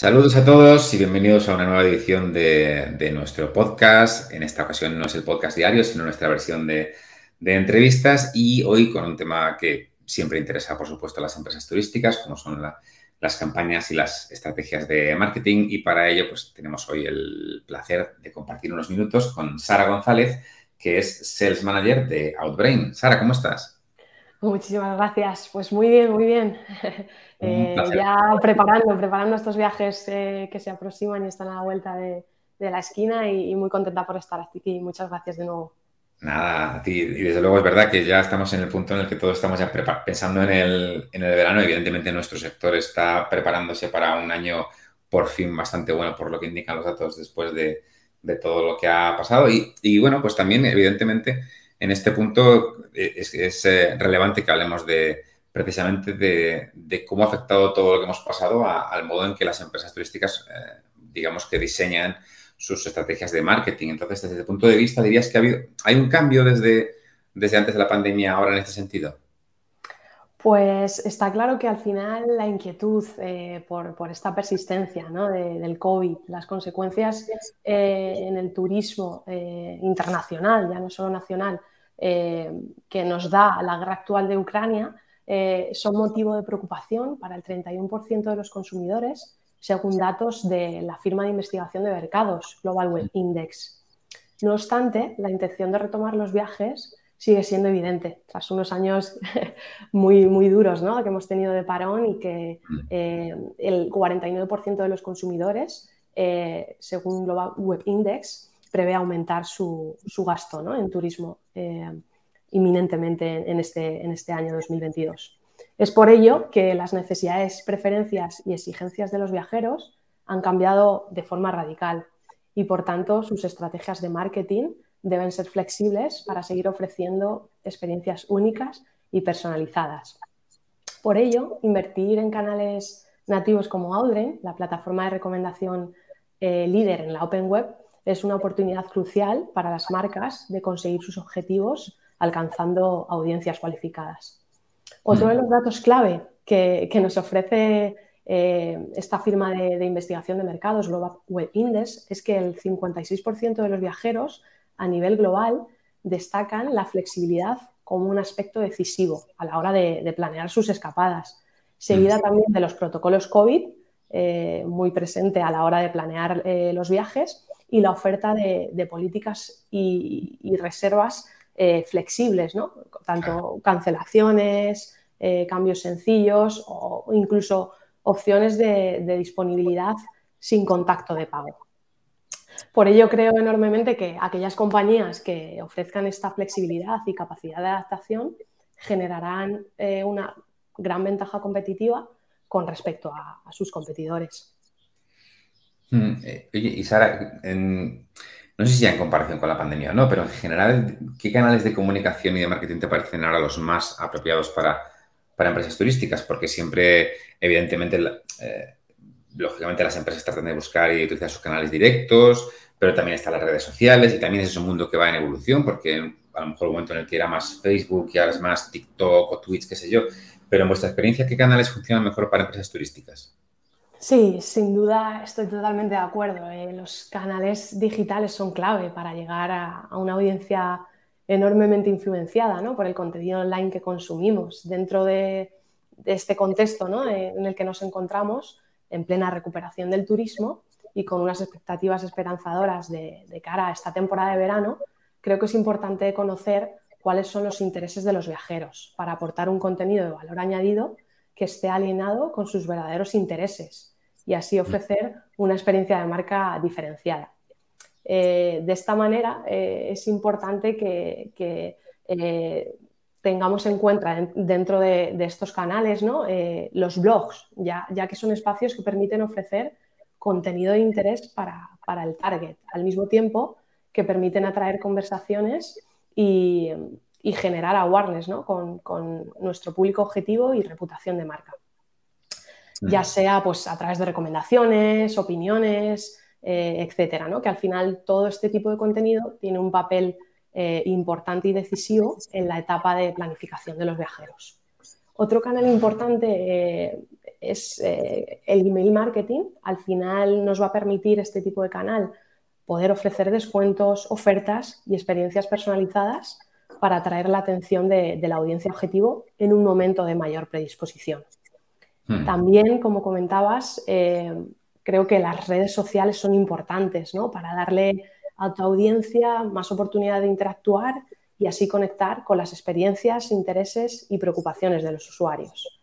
Saludos a todos y bienvenidos a una nueva edición de, nuestro podcast. En esta ocasión no es el podcast diario, sino nuestra versión de, entrevistas y hoy con un tema que siempre interesa, por supuesto, a las empresas turísticas, como son las campañas y las estrategias de marketing. Y para ello, pues tenemos hoy el placer de compartir unos minutos con Sara González, que es Sales Manager de Outbrain. Sara, ¿cómo estás? Muchísimas gracias. Pues muy bien, muy bien. Eh, ya preparando, preparando estos viajes eh, que se aproximan y están a la vuelta de, la esquina y, muy contenta por estar aquí. Muchas gracias de nuevo. Nada, a ti. Y desde luego es verdad que ya estamos en el punto en el que todos estamos ya pensando en el, en el verano. Evidentemente nuestro sector está preparándose para un año por fin bastante bueno, por lo que indican los datos después de, de todo lo que ha pasado. Y, y bueno, pues también evidentemente en este punto eh, es, eh, relevante que hablemos de precisamente de, cómo ha afectado todo lo que hemos pasado al modo en que las empresas turísticas, eh, digamos que diseñan sus estrategias de marketing. Entonces, desde ese punto de vista, dirías que ha habido, hay un cambio desde, desde antes de la pandemia ahora en este sentido. Pues está claro que al final la inquietud por, esta persistencia del COVID, las consecuencias en el turismo internacional, ya no solo nacional, eh, que nos da la guerra actual de Ucrania eh, son motivo de preocupación para el 31% de los consumidores, según datos de la firma de investigación de mercados Global Web Index. No obstante, la intención de retomar los viajes sigue siendo evidente tras unos años muy, muy duros ¿no? que hemos tenido de parón y que eh, el 49% de los consumidores, según Global Web Index, prevé aumentar su, gasto en turismo eh, inminentemente en este, en este año 2022. Es por ello que las necesidades, preferencias y exigencias de los viajeros han cambiado de forma radical y por tanto sus estrategias de marketing deben ser flexibles para seguir ofreciendo experiencias únicas y personalizadas. Por ello, invertir en canales nativos como Audren, la plataforma de recomendación eh, líder en la Open Web, es una oportunidad crucial para las marcas de conseguir sus objetivos alcanzando audiencias cualificadas. Otro de los datos clave que, nos ofrece eh, esta firma de, investigación de mercados, Global Web Index, es que el 56% de los viajeros a nivel global destacan la flexibilidad como un aspecto decisivo a la hora de, planear sus escapadas, seguida también de los protocolos COVID, eh, muy presente a la hora de planear eh, los viajes, y la oferta de, políticas y, reservas eh, flexibles, ¿no? tanto cancelaciones, eh, cambios sencillos o incluso opciones de, disponibilidad sin contacto de pago. Por ello creo enormemente que aquellas compañías que ofrezcan esta flexibilidad y capacidad de adaptación generarán eh, una gran ventaja competitiva con respecto a sus competidores. Mm, eh, oye, y Sara, no sé si ya en comparación con la pandemia o no, pero en general, ¿qué canales de comunicación y de marketing te parecen ahora los más apropiados para, empresas turísticas? Porque siempre, evidentemente, eh, lógicamente las empresas tratan de buscar y utilizar sus canales directos, pero también están las redes sociales y también es un mundo que va en evolución, porque a lo mejor un momento en el que era más Facebook y ahora es más TikTok o Twitch, qué sé yo. Pero en vuestra experiencia, ¿qué canales funcionan mejor para empresas turísticas? Sí, sin duda estoy totalmente de acuerdo. Eh, los canales digitales son clave para llegar a, una audiencia enormemente influenciada ¿no? por el contenido online que consumimos. Dentro de, este contexto ¿no? Eh, en el que nos encontramos, en plena recuperación del turismo y con unas expectativas esperanzadoras de, de cara a esta temporada de verano, creo que es importante conocer cuáles son los intereses de los viajeros para aportar un contenido de valor añadido que esté alineado con sus verdaderos intereses y así mm. ofrecer una experiencia de marca diferenciada. Eh, de esta manera eh, es importante que, eh, tengamos en cuenta dentro de, estos canales los blogs, ya, que son espacios que permiten ofrecer contenido de interés para, el target, al mismo tiempo que permiten atraer conversaciones y, generar awareness con nuestro público objetivo y reputación de marca ya sea pues, a través de recomendaciones, opiniones, eh, etcétera, ¿no? que al final todo este tipo de contenido tiene un papel eh, importante y decisivo en la etapa de planificación de los viajeros. Otro canal importante eh, es el email marketing. Al final nos va a permitir este tipo de canal poder ofrecer descuentos, ofertas y experiencias personalizadas para atraer la atención de, la audiencia objetivo en un momento de mayor predisposición. Hmm. También, como comentabas, eh, creo que las redes sociales son importantes ¿no? para darle a tu audiencia más oportunidad de interactuar y así conectar con las experiencias, intereses y preocupaciones de los usuarios.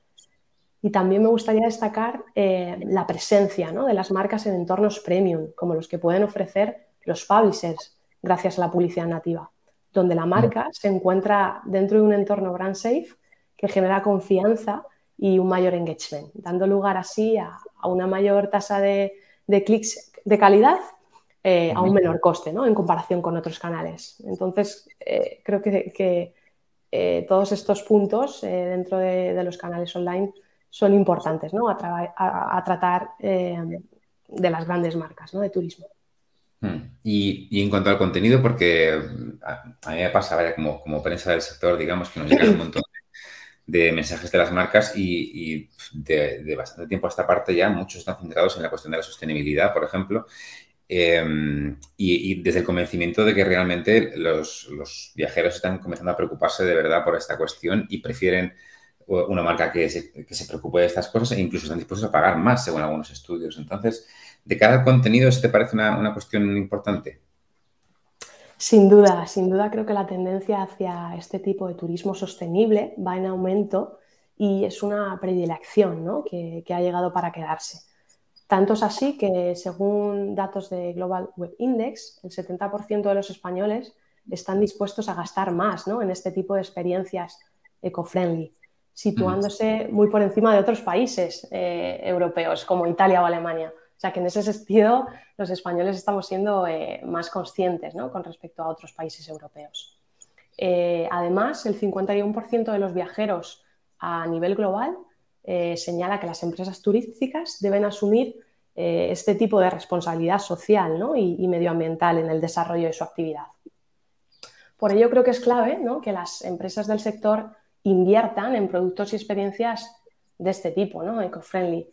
Y también me gustaría destacar eh, la presencia de las marcas en entornos premium, como los que pueden ofrecer los publishers gracias a la publicidad nativa, donde la marca se encuentra dentro de un entorno brand safe que genera confianza y un mayor engagement, dando lugar así a, una mayor tasa de, clics de calidad eh, a un menor coste ¿no? en comparación con otros canales. Entonces, eh, creo que, todos estos puntos dentro de, los canales online son importantes ¿no? a, tratar eh, de las grandes marcas ¿no? de turismo. Hmm. Y, en cuanto al contenido, porque a, mí me pasa, como, como prensa del sector, digamos, que nos llegan un montón de, mensajes de las marcas y, de, bastante tiempo a esta parte ya muchos están centrados en la cuestión de la sostenibilidad, por ejemplo, em, y, desde el convencimiento de que realmente los, los, viajeros están comenzando a preocuparse de verdad por esta cuestión y prefieren una marca que se, preocupe de estas cosas e incluso están dispuestos a pagar más según algunos estudios. Entonces, ¿de cada contenido ¿se te parece una, cuestión importante? Sin duda, sin duda creo que la tendencia hacia este tipo de turismo sostenible va en aumento y es una predilección que, ha llegado para quedarse. Tanto es así que, según datos de Global Web Index, el 70% de los españoles están dispuestos a gastar más en este tipo de experiencias eco-friendly situándose muy por encima de otros países eh, europeos como Italia o Alemania. O sea que en ese sentido los españoles estamos siendo eh, más conscientes con respecto a otros países europeos. Eh, además, el 51% de los viajeros a nivel global señala que las empresas turísticas deben asumir este tipo de responsabilidad social y, medioambiental en el desarrollo de su actividad. Por ello creo que es clave que las empresas del sector inviertan en productos y experiencias de este tipo, ¿no? Eco-friendly.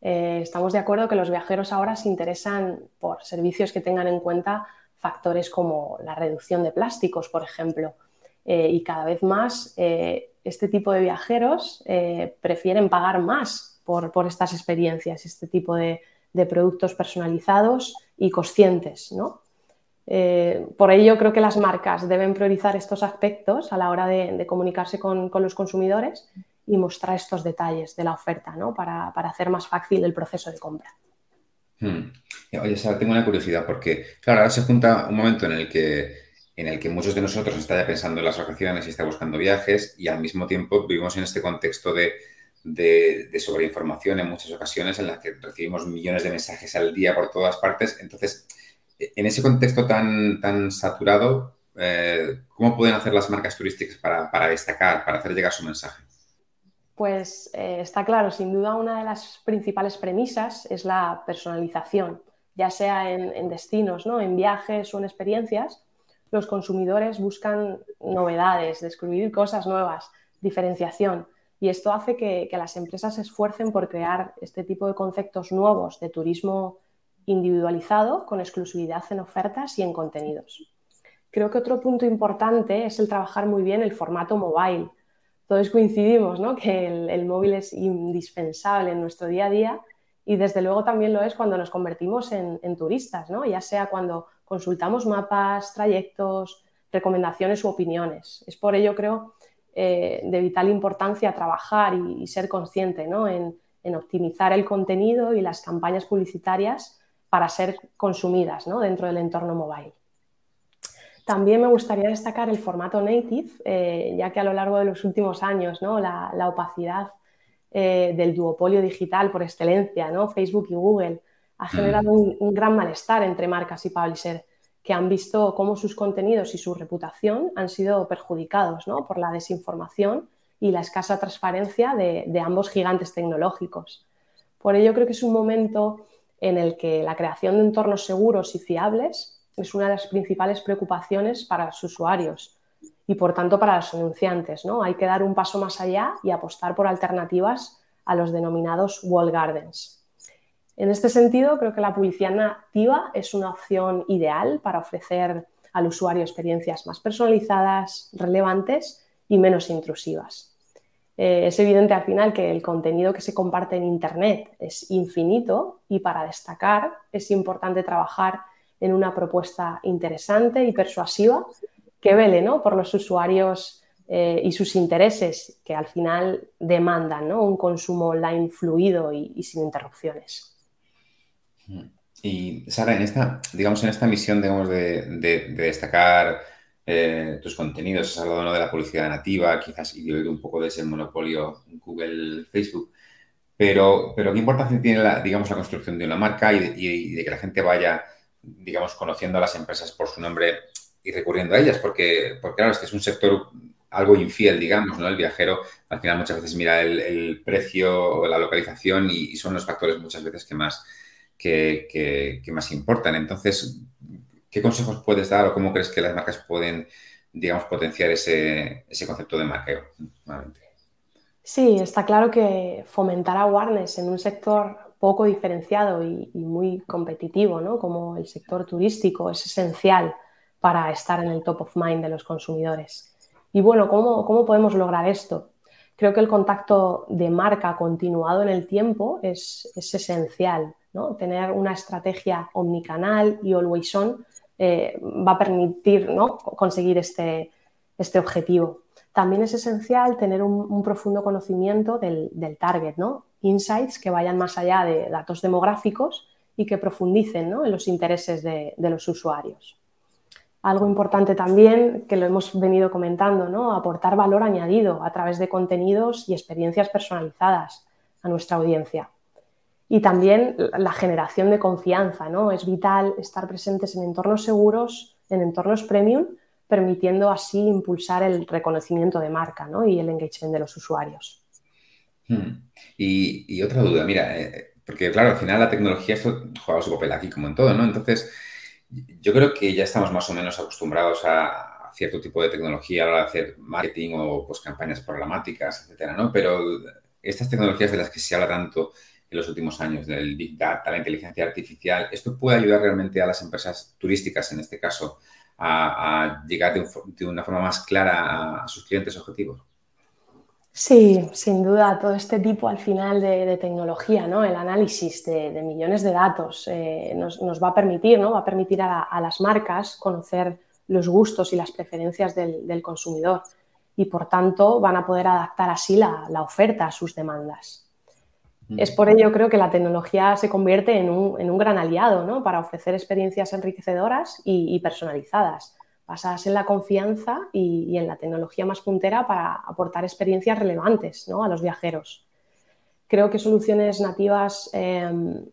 Eh, estamos de acuerdo que los viajeros ahora se interesan por servicios que tengan en cuenta factores como la reducción de plásticos, por ejemplo. Eh, y cada vez más eh, este tipo de viajeros prefieren pagar más por, estas experiencias, este tipo de, productos personalizados y conscientes, ¿no? Por ello, creo que las marcas deben priorizar estos aspectos a la hora de, comunicarse con, los consumidores y mostrar estos detalles de la oferta ¿no? para, hacer más fácil el proceso de compra. Hmm. Oye, Sara, tengo una curiosidad porque, claro, ahora se junta un momento en el que, en el que muchos de nosotros está ya pensando en las vacaciones y está buscando viajes y al mismo tiempo vivimos en este contexto de, de, de sobreinformación en muchas ocasiones en las que recibimos millones de mensajes al día por todas partes. Entonces, en ese contexto tan, tan saturado, eh, ¿cómo pueden hacer las marcas turísticas para, destacar, para hacer llegar su mensaje? Pues eh, está claro, sin duda una de las principales premisas es la personalización, ya sea en, destinos, ¿no? en viajes o en experiencias. Los consumidores buscan novedades, descubrir cosas nuevas, diferenciación. Y esto hace que, las empresas se esfuercen por crear este tipo de conceptos nuevos de turismo individualizado con exclusividad en ofertas y en contenidos. Creo que otro punto importante es el trabajar muy bien el formato mobile. Todos coincidimos ¿no? que el, móvil es indispensable en nuestro día a día y desde luego también lo es cuando nos convertimos en, turistas, ¿no? ya sea cuando consultamos mapas, trayectos, recomendaciones u opiniones. Es por ello, creo, eh, de vital importancia trabajar y, ser consciente ¿no? en, optimizar el contenido y las campañas publicitarias para ser consumidas dentro del entorno mobile. También me gustaría destacar el formato native, eh, ya que a lo largo de los últimos años la, opacidad eh, del duopolio digital por excelencia, ¿no? Facebook y Google, ha mm. generado un, gran malestar entre marcas y publishers que han visto cómo sus contenidos y su reputación han sido perjudicados por la desinformación y la escasa transparencia de, de ambos gigantes tecnológicos. Por ello creo que es un momento en el que la creación de entornos seguros y fiables es una de las principales preocupaciones para los usuarios y por tanto para los anunciantes. ¿no? Hay que dar un paso más allá y apostar por alternativas a los denominados wall gardens. En este sentido, creo que la publicidad nativa es una opción ideal para ofrecer al usuario experiencias más personalizadas, relevantes y menos intrusivas. Eh, es evidente al final que el contenido que se comparte en Internet es infinito y para destacar es importante trabajar en una propuesta interesante y persuasiva que vele ¿no? por los usuarios eh, y sus intereses que al final demandan un consumo online fluido y, sin interrupciones. Y Sara, en esta, digamos, en esta misión de, destacar eh, tus contenidos, has hablado de la publicidad nativa, quizás y de un poco de ese monopolio Google, Facebook, pero, pero ¿qué importancia tiene la, digamos, la construcción de una marca y de, que la gente vaya, digamos, conociendo a las empresas por su nombre y recurriendo a ellas? Porque, porque claro, este es un sector algo infiel, digamos, ¿no? El viajero al final muchas veces mira el, precio o la localización y, son los factores muchas veces que más, que, más importan. Entonces, ¿qué consejos puedes dar o cómo crees que las marcas pueden, digamos, potenciar ese, concepto de markeo? Sí, está claro que fomentar awareness en un sector poco diferenciado y, muy competitivo, ¿no? como el sector turístico, es esencial para estar en el top of mind de los consumidores. Y bueno, ¿cómo, podemos lograr esto? Creo que el contacto de marca continuado en el tiempo es, esencial. ¿no? Tener una estrategia omnicanal y always on eh, va a permitir ¿no? conseguir este, este, objetivo. También es esencial tener un, profundo conocimiento del, target, ¿no? insights que vayan más allá de datos demográficos y que profundicen en los intereses de los usuarios. Algo importante también, que lo hemos venido comentando, ¿no? aportar valor añadido a través de contenidos y experiencias personalizadas a nuestra audiencia. Y también la generación de confianza. ¿no? Es vital estar presentes en entornos seguros, en entornos premium, permitiendo así impulsar el reconocimiento de marca y el engagement de los usuarios. Hmm. Y, otra duda, mira, eh, porque claro, al final la tecnología esto juega su papel aquí como en todo, ¿no? Entonces, yo creo que ya estamos más o menos acostumbrados a, cierto tipo de tecnología a la hora de hacer marketing o pues, campañas programáticas, etcétera, ¿no? Pero estas tecnologías de las que se habla tanto en los últimos años, del Big Data, la inteligencia artificial, ¿esto puede ayudar realmente a las empresas turísticas, en este caso, a, llegar de, una forma más clara a sus clientes objetivos? Sí, sin duda, todo este tipo al final de, tecnología, ¿no? el análisis de, millones de datos eh, nos, va a permitir, ¿no? va a permitir a, las marcas conocer los gustos y las preferencias del, consumidor y por tanto van a poder adaptar así la, oferta a sus demandas. Mm. Es por ello creo que la tecnología se convierte en un, gran aliado ¿no? para ofrecer experiencias enriquecedoras y personalizadas basadas en la confianza y, en la tecnología más puntera para aportar experiencias relevantes a los viajeros. Creo que soluciones nativas em,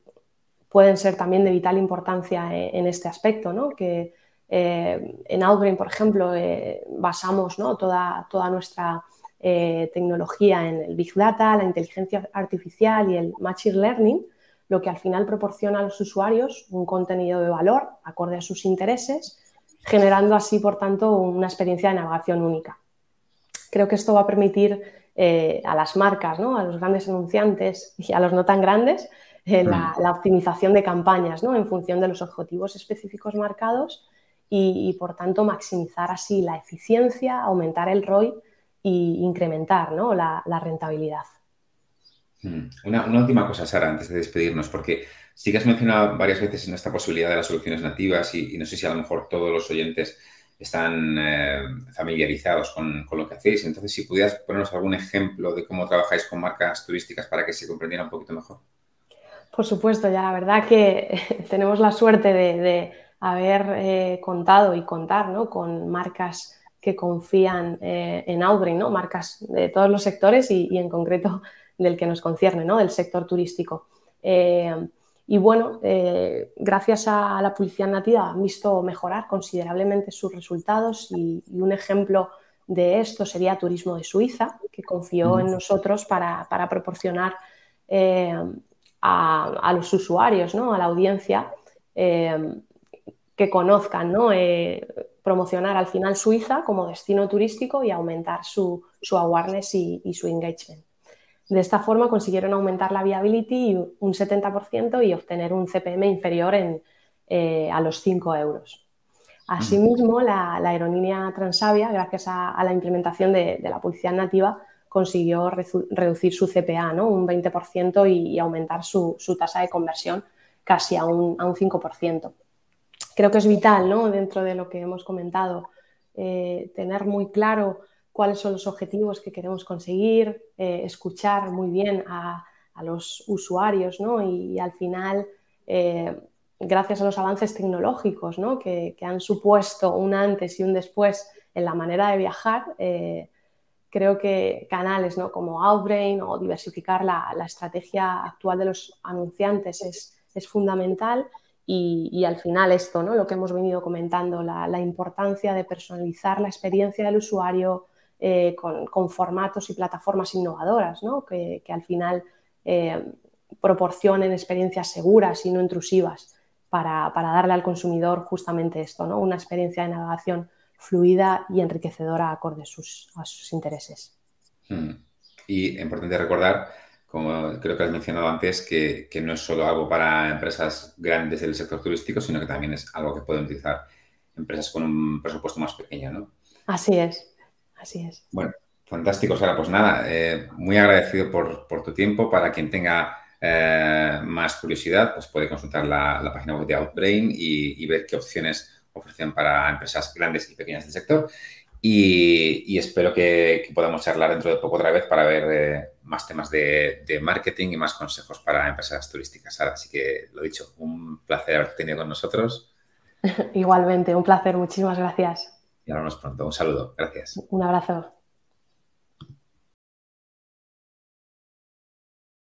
pueden ser también de vital importancia e, en, este aspecto, que eh, en Outbrain, por ejemplo, eh, basamos toda, toda, nuestra eh, tecnología en el Big Data, la inteligencia artificial y el Machine Learning, lo que al final proporciona a los usuarios un contenido de valor acorde a sus intereses generando así, por tanto, una experiencia de navegación única. Creo que esto va a permitir eh, a las marcas, a los grandes anunciantes y a los no tan grandes, eh, la, optimización de campañas en función de los objetivos específicos marcados y, por tanto, maximizar así la eficiencia, aumentar el ROI e incrementar la, rentabilidad. Mm. Una, una, última cosa, Sara, antes de despedirnos, porque Sí que has mencionado varias veces en esta posibilidad de las soluciones nativas y, no sé si a lo mejor todos los oyentes están eh, familiarizados con, lo que hacéis. Entonces, si pudieras ponernos algún ejemplo de cómo trabajáis con marcas turísticas para que se comprendiera un poquito mejor. Por supuesto, ya la verdad que tenemos la suerte de, haber eh, contado y contar con marcas que confían eh, en Audrey, ¿no? marcas de todos los sectores y, en concreto del que nos concierne, ¿no? del sector turístico. Y bueno, eh, gracias a la publicidad nativa han visto mejorar considerablemente sus resultados y, un ejemplo de esto sería Turismo de Suiza, que confió en nosotros para, proporcionar eh, a, los usuarios, ¿no? a la audiencia, eh, que conozcan promocionar al final Suiza como destino turístico y aumentar su, awareness y, su engagement. De esta forma consiguieron aumentar la viability un 70% y obtener un CPM inferior eh, a los 5 euros. Asimismo, la, aerolínea Transavia, gracias a, la implementación de, la publicidad nativa, consiguió reducir su CPA un 20% y, aumentar su, tasa de conversión casi a un, a un 5% creo que es vital, ¿no? Dentro de lo que hemos comentado, eh, tener muy claro cuáles son los objetivos que queremos conseguir, eh, escuchar muy bien a, los usuarios, ¿no? Y, al final, eh, gracias a los avances tecnológicos, ¿no? que, han supuesto un antes y un después en la manera de viajar, creo que canales ¿no? como Outbrain o diversificar la, estrategia actual de los anunciantes es, es fundamental y, al final esto, ¿no? lo que hemos venido comentando, la, importancia de personalizar la experiencia del usuario eh, con, formatos y plataformas innovadoras, ¿no? que, al final eh, proporcionen experiencias seguras y no intrusivas para, darle al consumidor justamente esto, ¿no? una experiencia de navegación fluida y enriquecedora acorde a sus, a sus intereses. Hmm. Y importante recordar como creo que has mencionado antes, que, no es solo algo para empresas grandes del sector turístico, sino que también es algo que pueden utilizar empresas con un presupuesto más pequeño, ¿no? Así es, así es. Bueno, fantástico, Sara. Pues nada, eh, muy agradecido por, tu tiempo. Para quien tenga eh, más curiosidad, pues puede consultar la, página web de Outbrain y, ver qué opciones ofrecen para empresas grandes y pequeñas del sector. Y, espero que, podamos charlar dentro de poco otra vez para ver eh, más temas de, marketing y más consejos para empresas turísticas. Así que lo dicho, un placer haberte tenido con nosotros. Igualmente, un placer, muchísimas gracias. Y hablamos pronto. Un saludo, gracias. Un abrazo.